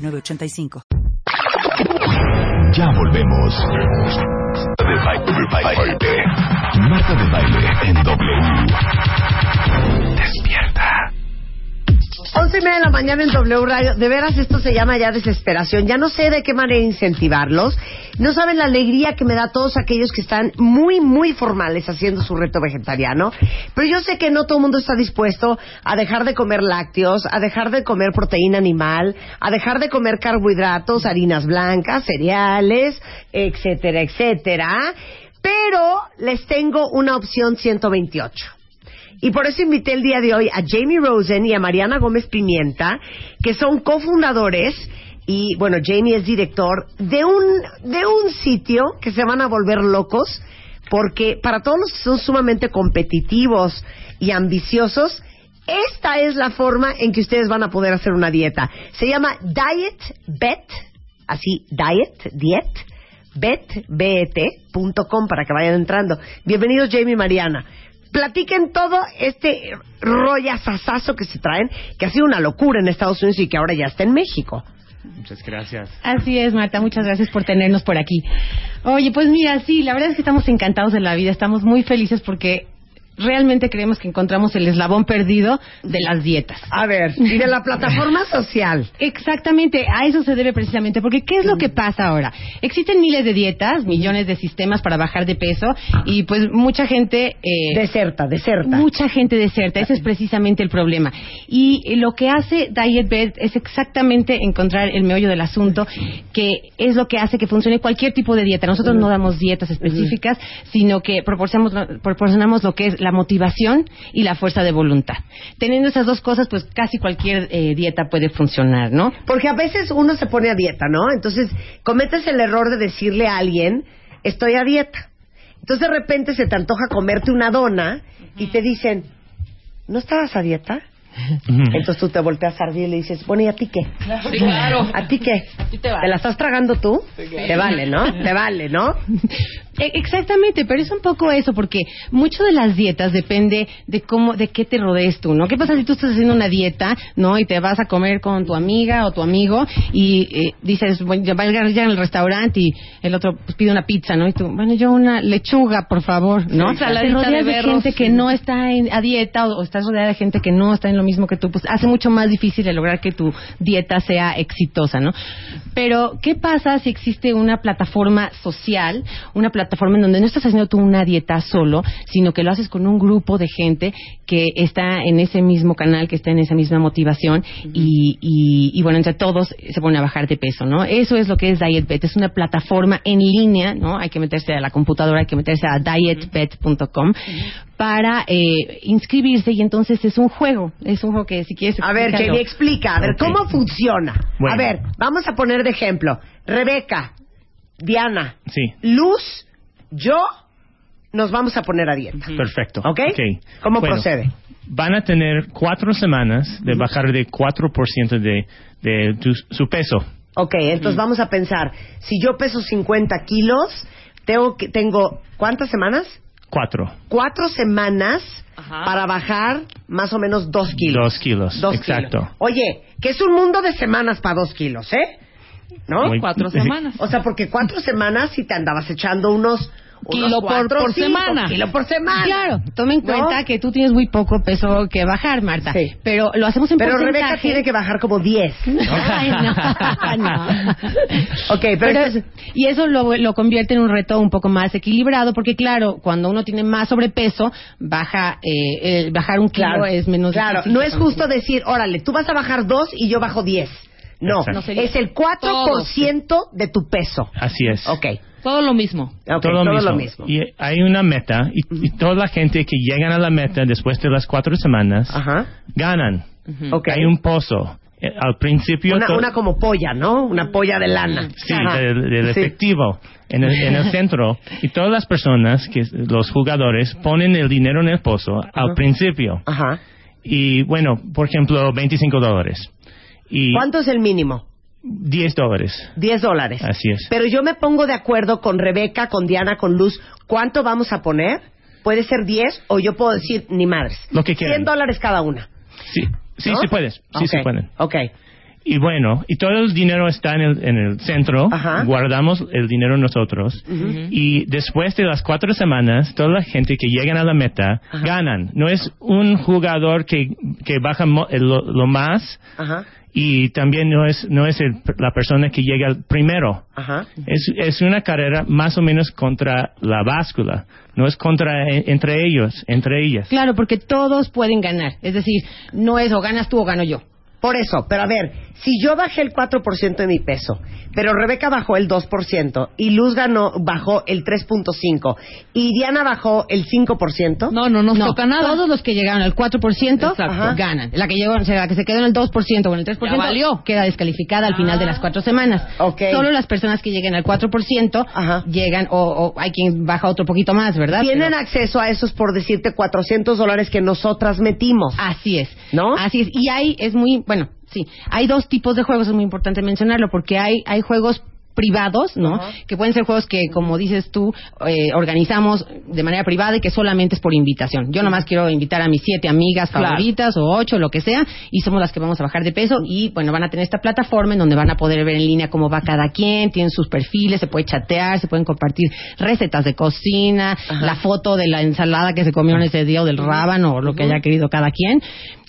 906985. Ya volvemos. De baile. Marta de baile en W. 11 y media de la mañana en W Radio. De veras, esto se llama ya desesperación. Ya no sé de qué manera incentivarlos. No saben la alegría que me da a todos aquellos que están muy, muy formales haciendo su reto vegetariano. Pero yo sé que no todo el mundo está dispuesto a dejar de comer lácteos, a dejar de comer proteína animal, a dejar de comer carbohidratos, harinas blancas, cereales, etcétera, etcétera. Pero les tengo una opción 128. Y por eso invité el día de hoy a Jamie Rosen y a Mariana Gómez Pimienta, que son cofundadores y, bueno, Jamie es director de un, de un sitio que se van a volver locos, porque para todos los que son sumamente competitivos y ambiciosos, esta es la forma en que ustedes van a poder hacer una dieta. Se llama Diet Bet, así, Diet, Diet, bet, bet.com para que vayan entrando. Bienvenidos Jamie y Mariana platiquen todo este rollazazazo que se traen, que ha sido una locura en Estados Unidos y que ahora ya está en México. Muchas gracias. Así es, Marta, muchas gracias por tenernos por aquí. Oye, pues mira, sí, la verdad es que estamos encantados de la vida, estamos muy felices porque realmente creemos que encontramos el eslabón perdido de las dietas. A ver, y de la plataforma social. Exactamente, a eso se debe precisamente, porque ¿qué es lo que pasa ahora? Existen miles de dietas, millones de sistemas para bajar de peso y pues mucha gente... Eh, deserta, deserta. Mucha gente deserta, ese es precisamente el problema. Y lo que hace DietBed es exactamente encontrar el meollo del asunto, que es lo que hace que funcione cualquier tipo de dieta. Nosotros no damos dietas específicas, sino que proporcionamos, proporcionamos lo que es la motivación y la fuerza de voluntad. Teniendo esas dos cosas, pues casi cualquier eh, dieta puede funcionar, ¿no? Porque a veces uno se pone a dieta, ¿no? Entonces cometes el error de decirle a alguien, estoy a dieta. Entonces de repente se te antoja comerte una dona y te dicen, ¿no estabas a dieta? Entonces tú te volteas a ardir y le dices, bueno, ¿y a ti qué? Sí, claro. ¿A ti qué? te, la estás tragando tú? Te vale, ¿no? Te vale, ¿no? E, exactamente, pero es un poco eso, porque mucho de las dietas depende de cómo, de qué te rodees tú, ¿no? ¿Qué pasa si tú estás haciendo una dieta, ¿no? Y te vas a comer con tu amiga o tu amigo y eh, dices, bueno, ya va a llegar al restaurante y el otro pues, pide una pizza, ¿no? Y tú, bueno, yo una lechuga, por favor, ¿no? Sí, te rodeas de, gente que no está en, a dieta o, o, estás rodeada de gente que no está en lo mismo que tú, pues hace mucho más difícil de lograr que tu dieta sea exitosa, ¿no? Pero, ¿qué pasa si existe una plataforma social, una plataforma en donde no estás haciendo tú una dieta solo, sino que lo haces con un grupo de gente que está en ese mismo canal, que está en esa misma motivación y, y, y, bueno, entre todos se pone a bajar de peso, ¿no? Eso es lo que es DietBet, es una plataforma en línea, ¿no? Hay que meterse a la computadora, hay que meterse a dietbet.com para eh, inscribirse y entonces es un juego, es un juego que si quieres... A ver, que me explica, a ver, Okay. ¿cómo funciona? Bueno. A ver, vamos a poner de ejemplo. Rebeca, Diana, Sí, Luz, yo, nos vamos a poner a dieta. perfecto. ¿Ok? Ok. ¿Cómo Bueno, procede? Van a tener cuatro semanas de bajar de 4% de, de tu- su peso. Ok, entonces vamos a pensar, si yo peso 50 kilos, tengo, que, tengo ¿cuántas semanas? Cuatro. Cuatro semanas Ajá. para bajar más o menos dos kilos. Dos kilos. Dos Exacto. kilos. Oye, que es un mundo de semanas para dos kilos, ¿eh? ¿No? Muy- Cuatro semanas. O sea, porque cuatro semanas si te andabas echando unos... Kilo por- cuatro, por cinco, semana. Kilo por semana. Claro, toma en ¿No? cuenta que tú tienes muy poco peso que bajar, Marta. Sí. Pero lo hacemos en Pero porcentaje. Rebeca tiene que bajar como 10. Ay, no, no. Ok, pero, Pero- entonces- y eso lo, lo convierte en un reto un poco más equilibrado, porque claro, cuando uno tiene más sobrepeso, baja, eh, el bajar un kilo Claro, es menos claro. no es justo decir, órale, tú vas a bajar dos y yo bajo 10. No. No sería- es el 4% de tu peso. Así es. Ok, Todo lo mismo. ok, todo, lo, mismo. Y hay una meta y, y toda la gente que llegan a la meta después de las cuatro semanas Ajá, ganan. ok. Hay un pozo. Eh, Al principio... Una, una como polla, ¿no? Una polla de lana. Sí, del, del Sí. efectivo en el, en el centro. Y todas las personas, que los jugadores, ponen el dinero en el pozo al principio. Ajá. Y bueno, por ejemplo, 25 dólares. Y ¿Cuánto es el mínimo? 10 dólares. 10 dólares. Así es. Pero yo me pongo de acuerdo con Rebeca, con Diana, con Luz. ¿Cuánto vamos a poner? Puede ser 10 o yo puedo decir ni madres. Lo que 100 quieran. dólares cada una. Sí, sí, ¿no? sí puedes. Sí, sí Ok, pueden. Ok. Y bueno, y todo el dinero está en el, en el centro, Ajá. guardamos el dinero nosotros, y después de las cuatro semanas, toda la gente que llegan a la meta ganan. No es un jugador que, que baja mo- el- lo, lo más, Ajá. y también no es, no es el- la persona que llega primero. Ajá. Es, es una carrera más o menos contra la báscula, no es contra e- entre ellos, entre ellas. Claro, porque todos pueden ganar. Es decir, no es o ganas tú o gano yo. Por eso, pero a ver, si yo bajé el 4% de mi peso, pero Rebeca bajó el 2% y Luz ganó, bajó el 3.5% y Diana bajó el 5%, No, no nos toca nada. Todos los que llegaron al 4% Exacto. ganan. La que llegó, o sea, la que se quedó en el 2% o en el 3% Ya valió. queda descalificada al final de las cuatro semanas. Solo las personas que lleguen al 4% Ajá. llegan, o, o hay quien baja otro poquito más, ¿verdad? tienen Pero- acceso a esos, por decirte, 400 dólares que nosotras metimos. Así es. ¿No? Así es. Y hay, es muy, bueno, sí, hay dos tipos de juegos, es muy importante mencionarlo, porque hay, hay juegos privados, ¿no? Que pueden ser juegos que, como dices tú, eh, organizamos de manera privada y que solamente es por invitación. Yo nomás quiero invitar a mis siete amigas Claro. favoritas o ocho, lo que sea, y somos las que vamos a bajar de peso y, bueno, van a tener esta plataforma en donde van a poder ver en línea cómo va cada quien, tienen sus perfiles, se puede chatear, se pueden compartir recetas de cocina, la foto de la ensalada que se comió en ese día o del rábano o lo que haya querido cada quien.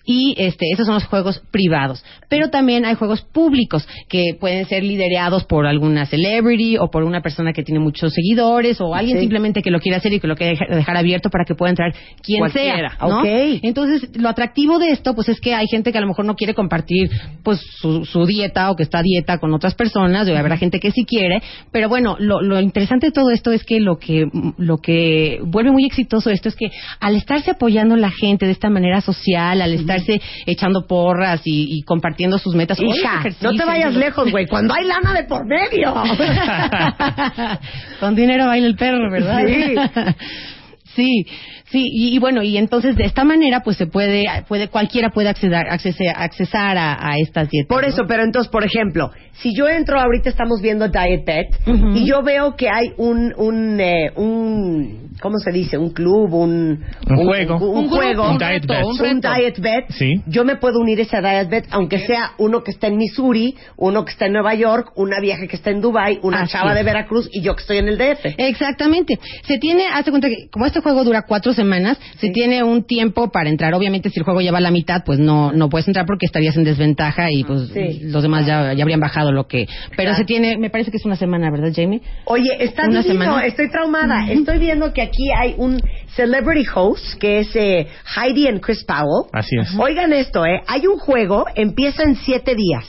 Y este, esos son los juegos privados. Pero también hay juegos públicos que pueden ser liderados por alguna celebrity o por una persona que tiene muchos seguidores o alguien Sí. simplemente que lo quiere hacer y que lo quiere dejar, abierto para que pueda entrar quien Cualquiera. sea. ¿no? Ok. Entonces, lo atractivo de esto, pues es que hay gente que a lo mejor no quiere compartir pues su, su dieta o que está a dieta con otras personas, y habrá gente que sí quiere, pero bueno, lo, lo interesante de todo esto es que lo que lo que vuelve muy exitoso esto es que al estarse apoyando la gente de esta manera social, al estarse echando porras y, y compartiendo sus metas, Hija, no te vayas lejos, güey, cuando hay lana de por medio. Con dinero baila el perro, ¿verdad? Sí. Sí, sí, y, y bueno, y entonces de esta manera pues se puede, puede cualquiera puede acceder, accesar, accesar a, a estas dietas. Por ¿no? eso, pero entonces, por ejemplo, si yo entro, ahorita estamos viendo Diet Ujú. y yo veo que hay un, un, eh, un, ¿cómo se dice? Un club, un... Un juego. Un, Un juego. un diet reto, bet. un. Diet Bet. Sí. Yo me puedo unir a ese Diet Bet, aunque sea uno que está en Missouri, uno que está en Nueva York, una vieja que está en Dubai, una Así chava es. de Veracruz y yo que estoy en el DF. Exactamente. Se tiene, hazte cuenta que como este juego dura cuatro semanas, se tiene un tiempo para entrar. Obviamente, si el juego lleva la mitad, pues no no puedes entrar porque estarías en desventaja y pues Sí. los demás ya, ya habrían bajado lo que. Pero Claro. se tiene, me parece que es una semana, ¿verdad, Jamie? Oye, está Una divino, semana. estoy traumada. Estoy viendo que aquí hay un celebrity host que es eh, Heidi and Chris Powell. Así es. Oigan esto, ¿eh? Hay un juego, empieza en siete días.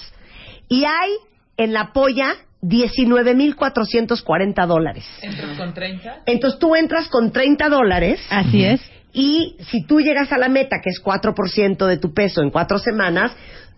Y hay en la polla 19.440 dólares. con 30? Entonces tú entras con 30 dólares Así es. y si tú llegas a la meta, que es 4% de tu peso en cuatro semanas,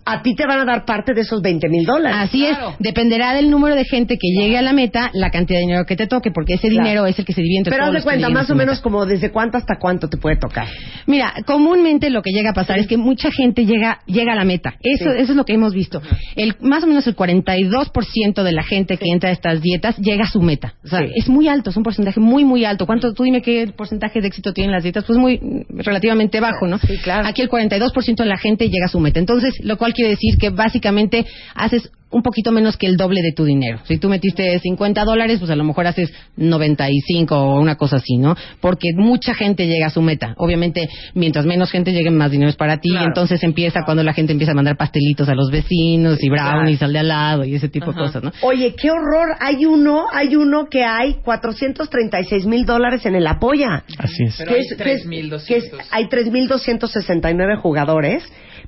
a ti te van a dar parte de esos 20 mil dólares. Así Claro. es, dependerá del número de gente que llegue a la meta, la cantidad de dinero que te toque, porque ese Claro. dinero es el que se divide entre Pero haz todos de los que cuenta, más o meta. menos como desde cuánto hasta cuánto te puede tocar. Mira, comúnmente lo que llega a pasar es que mucha gente llega llega a la meta. Eso, Sí. eso es lo que hemos visto. El, más o menos el 42% de la gente que entra a estas dietas llega a su meta. O sea, Sí. es muy alto, es un porcentaje muy, muy alto. ¿Cuánto, tú dime qué porcentaje de éxito tienen las dietas? Pues muy, mm, relativamente bajo, ¿no? Sí, claro. Aquí el 42% de la gente llega a su meta. Entonces, lo cual quiere decir que básicamente haces un poquito menos que el doble de tu dinero. Si tú metiste 50 dólares, pues a lo mejor haces 95 o una cosa así, ¿no? Porque mucha gente llega a su meta. Obviamente, mientras menos gente llegue, más dinero es para ti. Claro. Y entonces empieza cuando la gente empieza a mandar pastelitos a los vecinos y brownies al de al lado y ese tipo de cosas, ¿no? Oye, qué horror. Hay uno, hay uno que hay 436 mil dólares en el apoya. Así es. Pero Que hay es- que es- 3,200. que es- Hay 3.269 jugadores.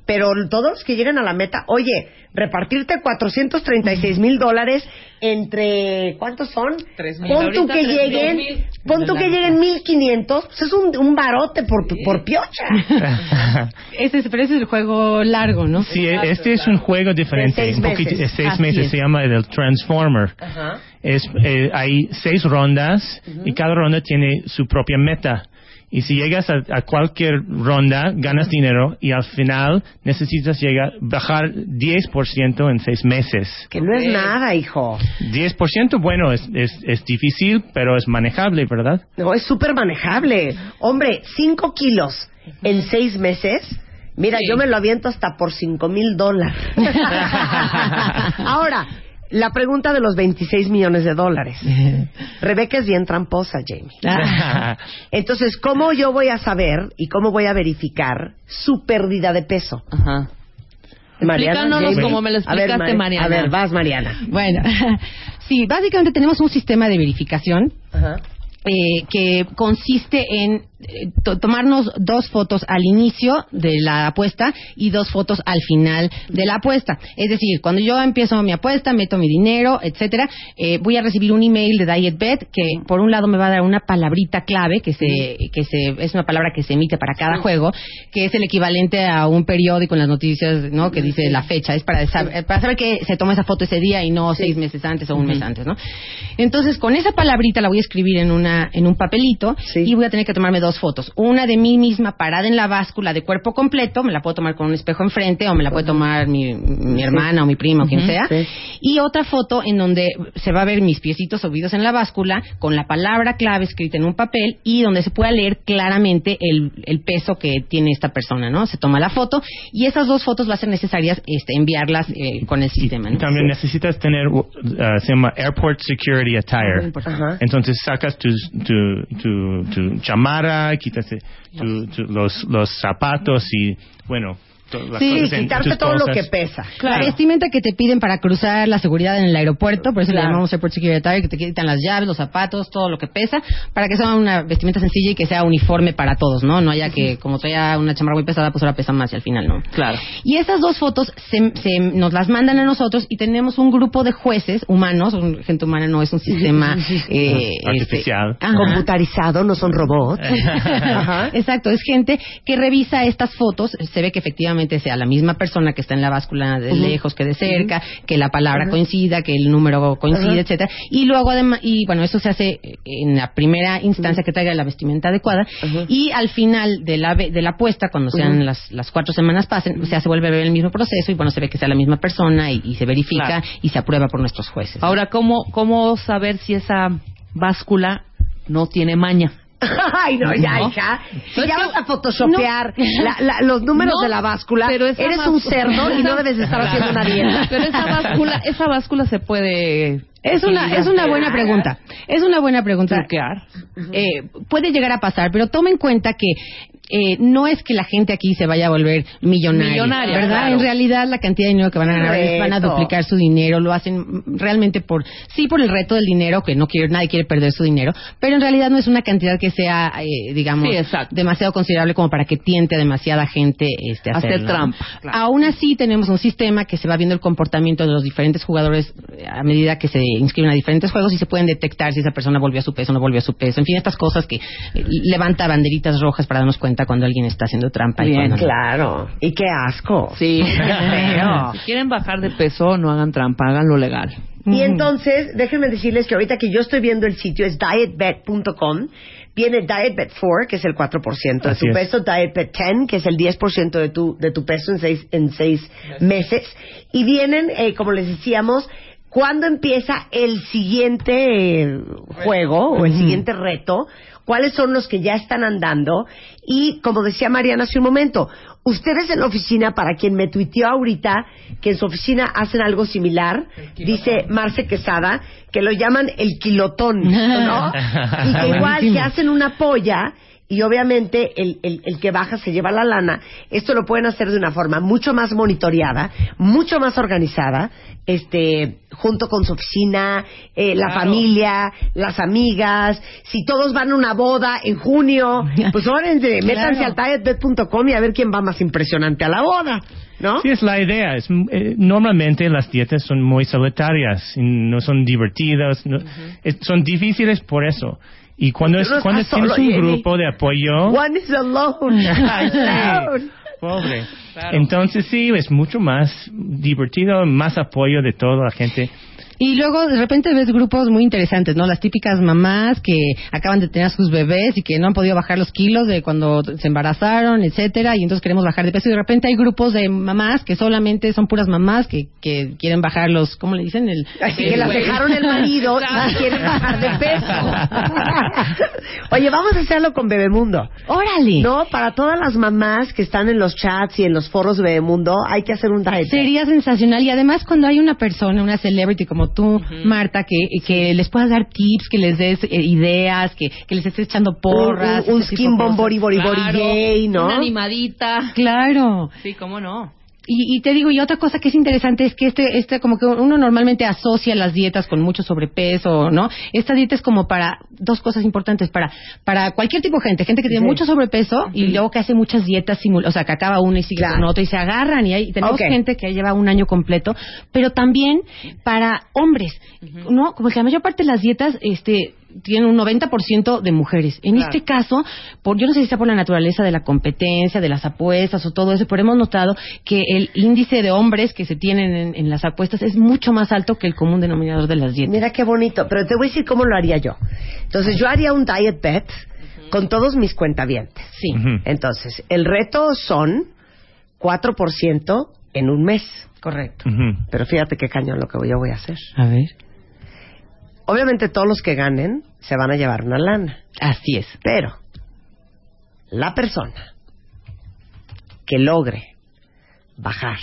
Pero todos los que lleguen a la meta, oye, repartirte 436 mil dólares entre, ¿cuántos son? Tres mil. Pon tú que lleguen, pon tú que lleguen 1500, pues es un, un barote por, por piocha. Ese es, pero ese es el juego largo, ¿no? Sí, este es un juego diferente. De seis un poquito- meses. de seis Así meses es. se llama el Transformer. Ajá. Es, eh, hay seis rondas y cada ronda tiene su propia meta. Y si llegas a, a cualquier ronda, ganas dinero y al final necesitas llegar, bajar 10% en seis meses. Que no es nada, hijo. 10%, bueno, es, es, es difícil, pero es manejable, ¿verdad? No, es súper manejable. Hombre, 5 kilos en 6 meses. Mira, yo me lo aviento hasta por 5 mil dólares. Ahora, la pregunta de los 26 millones de dólares. Rebeca es bien tramposa, Jamie. Entonces, ¿cómo yo voy a saber y cómo voy a verificar su pérdida de peso? Ajá. Explícanos como me lo A ver, explicaste, Mari- Mariana. A ver, vas, Mariana. Bueno, sí, básicamente tenemos un sistema de verificación Ajá. eh, que consiste en to- tomarnos dos fotos al inicio de la apuesta y dos fotos al final de la apuesta. Es decir, cuando yo empiezo mi apuesta, meto mi dinero, etcétera, eh, voy a recibir un email de DietBet que por un lado me va a dar una palabrita clave que se que se es una palabra que se emite para cada juego, que es el equivalente a un periódico en las noticias, ¿no? Que dice la fecha, es para saber, para saber que se toma esa foto ese día y no seis meses antes o un mes antes, ¿no? Entonces, con esa palabrita la voy a escribir en una en un papelito Sí. y voy a tener que tomarme dos fotos. Una de mí misma parada en la báscula de cuerpo completo, me la puedo tomar con un espejo enfrente o me la puede tomar mi, mi hermana o mi prima o quien sea. sí. Y otra foto en donde se va a ver mis piecitos subidos en la báscula con la palabra clave escrita en un papel y donde se pueda leer claramente el, el peso que tiene esta persona, ¿no? Se toma la foto y esas dos fotos va a ser necesarias este, enviarlas eh, con el sistema, ¿no? también necesitas tener, uh, se llama Airport Security Attire. Entonces sacas tu, tu, tu chamarra, quitas tu- tu- los, los zapatos y, bueno, las Sí, cosas tus todo lo que pesa. La vestimenta que te piden para cruzar la seguridad en el aeropuerto, por eso Claro. le llamamos Airport Security Attire, que te quitan las llaves, los zapatos, todo lo que pesa, para que sea una vestimenta sencilla y que sea uniforme para todos, ¿no? No haya que, como traía una chamarra muy pesada, pues ahora pesa más y al final no. Claro. Y esas dos fotos se, se- nos las mandan a nosotros y tenemos un grupo de jueces humanos, un- gente humana no es un sistema eh, Artificial. este, ajá. Computarizado, no son robots. Ajá. Exacto, es gente que revisa estas fotos, se ve que efectivamente sea la misma persona que está en la báscula de lejos que de cerca, que la palabra coincida, que el número coincide, etcétera, y luego además y bueno, eso se hace en la primera instancia que traiga la vestimenta adecuada. Y al final de la ve- de la apuesta cuando sean las las cuatro semanas pasen, o sea, se vuelve a ver el mismo proceso y bueno, se ve que sea la misma persona y, y se verifica Claro. y se aprueba por nuestros jueces. Ahora, ¿cómo, ¿cómo saber si esa báscula no tiene maña? Ay, no, ya, ¿No? hija. Si ya vas a photoshopear la- la- los números de la báscula, eres un cerdo y no debes de estar haciendo una dieta. Pero esa báscula, esa báscula se puede Es una, es una buena pregunta. Es una buena pregunta. Eh, puede llegar a pasar, pero toma en cuenta que eh, no es que la gente aquí se vaya a volver millonaria, Millonaria, ¿verdad? claro. En realidad la cantidad de dinero que van a ganar es van a duplicar su dinero, lo hacen realmente por sí por el reto del dinero que no quiere nadie quiere perder su dinero, pero en realidad no es una cantidad que sea eh, digamos Sí, demasiado considerable como para que tiente a demasiada gente este a Hacer trampa, claro. Aún así tenemos un sistema que se va viendo el comportamiento de los diferentes jugadores eh, a medida que se inscriben a diferentes juegos y se pueden detectar si esa persona volvió a su peso o no volvió a su peso. En fin, estas cosas que eh, levanta banderitas rojas para darnos cuenta cuando alguien está haciendo trampa. y Bien, cuando no. Claro. Y qué asco. Sí. feo. si quieren bajar de peso, no hagan trampa, hagan lo legal. Y entonces, déjenme decirles que ahorita que yo estoy viendo el sitio es dietbet.com. Viene DietBet 4, que es el 4% de Así tu es. peso, DietBet 10, que es el 10% de tu, de tu peso en seis, en seis meses. Y vienen, eh, como les decíamos, cuándo empieza el siguiente eh, juego o el siguiente reto, cuáles son los que ya están andando. Y, como decía Mariana hace un momento, ustedes en la oficina, para quien me tuiteó ahorita que en su oficina hacen algo similar, dice Marce Quesada, que lo llaman el kilotón, ¿no? y que igual que hacen una polla y obviamente el, el, el que baja se lleva la lana. Esto lo pueden hacer de una forma mucho más monitoreada, mucho más organizada, este, junto con su oficina, eh, la familia, las amigas. Si todos van a una boda en junio, pues órense, métanse al dietbet.com y a ver quién va más impresionante a la boda. ¿no? Sí, es la idea. Es, eh, normalmente las dietas son muy solitarias, no son divertidas, no- es- son difíciles por eso. Y cuando, es, cuando tienes solo, un Jenny. grupo de apoyo... One is alone. Ay, sí. Entonces sí, es mucho más divertido, más apoyo de toda la gente. Y luego de repente ves grupos muy interesantes, ¿no? Las típicas mamás que acaban de tener a sus bebés y que no han podido bajar los kilos de cuando se embarazaron, etcétera, y entonces queremos bajar de peso. Y de repente hay grupos de mamás que solamente son puras mamás que, que quieren bajar los, ¿cómo le dicen? El, Así que las dejaron el marido y quieren bajar de peso. Oye, vamos a hacerlo con Bebemundo. ¡Órale! No, para todas las mamás que están en los chats y en los foros de Bebemundo, hay que hacer un diet. Sería sensacional y además cuando hay una persona, una celebrity como tú, Marta, que, que les puedas dar tips, que les des eh, ideas, que, que les estés echando porras. un, un skin de bomb cosas. body body body Claro, gay, ¿no? Una animadita. Claro. Sí, cómo no. Y, y te digo, y otra cosa que es interesante es que este, este, como que uno normalmente asocia las dietas con mucho sobrepeso, ¿no? Esta dieta es como para dos cosas importantes, para, para cualquier tipo de gente, gente que tiene Sí. mucho sobrepeso y luego que hace muchas dietas simul o sea, que acaba una y sigue Claro. con otra y se agarran y hay, tenemos Ok. gente que lleva un año completo, pero también para hombres, ¿no? Como que la mayor parte de las dietas, este, tienen un 90% de mujeres. En Claro. este caso, por, yo no sé si sea por la naturaleza de la competencia, de las apuestas o todo eso, pero hemos notado que el índice de hombres que se tienen en, en las apuestas es mucho más alto que el común denominador de las dietas. Mira qué bonito, pero te voy a decir cómo lo haría yo. Entonces, yo haría un diet bet con todos mis cuentavientes. Sí. Entonces, el reto son 4% en un mes. Correcto. Pero fíjate qué cañón lo que yo voy a hacer. A ver. Obviamente todos los que ganen se van a llevar una lana. Así es. Pero la persona que logre bajar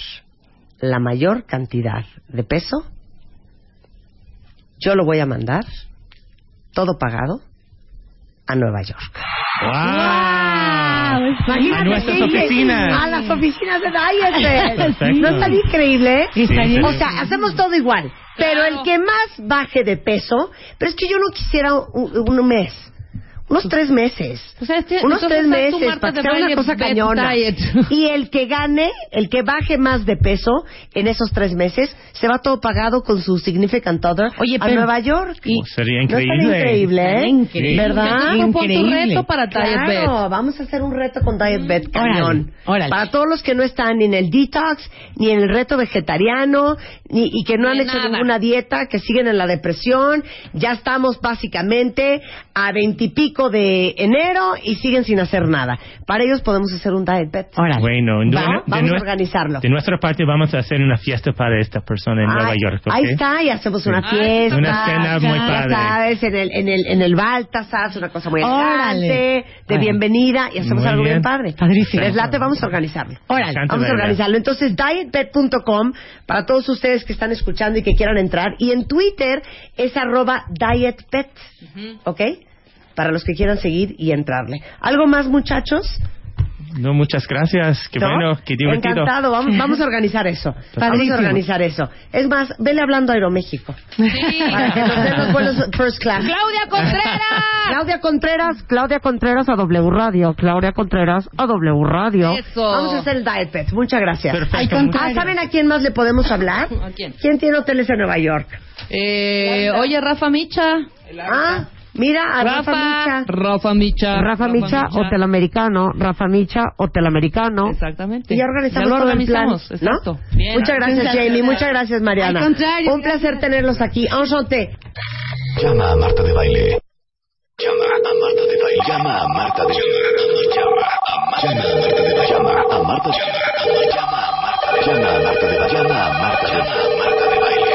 la mayor cantidad de peso, yo lo voy a mandar todo pagado a Nueva York. ¡Wow! Imagínate A nuestras oficinas. A las oficinas de Diet. Perfecto. ¿No está increíble? Estaría- O sea, hacemos todo igual. Pero Claro. el que más baje de peso, pero es que yo no quisiera un, un mes. Unos tres meses. O sea, este- Unos tres meses Marta para que sea una cosa cañona. diet. Y el que gane, el que baje más de peso en esos tres meses, se va todo pagado con su significant other Oye, a pero- Nueva York. Oh, sería ¿No estaría increíble. increíble, ¿eh? Estaría increíble. ¿Verdad? Increíble. reto para Diet Claro, Bet. vamos a hacer un reto con Diet Bet cañón. Órale, órale. Para todos los que no están ni en el detox, ni en el reto vegetariano, ni, y que no Ni han hecho nada. ninguna dieta, que siguen en la depresión, ya estamos básicamente a veintipico de enero y siguen sin hacer nada. Para ellos podemos hacer un Diet Bet. Órale. Bueno, de, Va, vamos a organizarlo. de nuestra parte vamos a hacer una fiesta para esta persona en Nueva Ay, York. ¿ok? Ahí está, y hacemos una Sí. fiesta. Una cena muy ya padre. sabes, en el, en el, en el Baltasar, una cosa muy elegante, de bienvenida, y hacemos Muy algo bien bien. padre. Padrísimo. Les late, vamos a organizarlo. Órale. Vamos a organizarlo. Entonces, dietbet.com para todos ustedes que están escuchando y que quieran entrar. Y en Twitter es arroba dietbet. ¿Ok? Para los que quieran seguir y entrarle. ¿Algo más, muchachos? No, muchas gracias. Qué ¿No? bueno, qué divertido. Encantado. Vamos, vamos a organizar eso. Vamos Padrísimo. a organizar eso. Es más, vele hablando a Aeroméxico. Sí. Para que nos den los vuelos first class. Claudia Contreras. Claudia Contreras, Claudia Contreras a W Radio, Claudia Contreras a W Radio. Eso. Vamos a hacer el Diet Pet. Muchas gracias. Perfecto. Ah. ¿saben a quién más le podemos hablar? ¿A quién? ¿Quién tiene hoteles en Nueva York? Eh, oye, Rafa Micha. Ah, mira, a Rafa, Micha. Rafa Micha. Rafa Micha, Hotel Americano, Rafa Micha, Hotel Americano. Exactamente. Y ya organizamos Ya lo todo el plan, organizamos, ¿no? exacto. Bien. Muchas gracias, Jamie. Muchas gracias, Mariana. Al contrario, Un placer tenerlos aquí. Enchanté. Llama a Marta de Baile. Llama a Marta de Baile. Llama a Marta de Baile. Llama a Marta de Baile. Llama a Marta de Llama a Marta de Llama a Marta de Llama a Marta de Baile.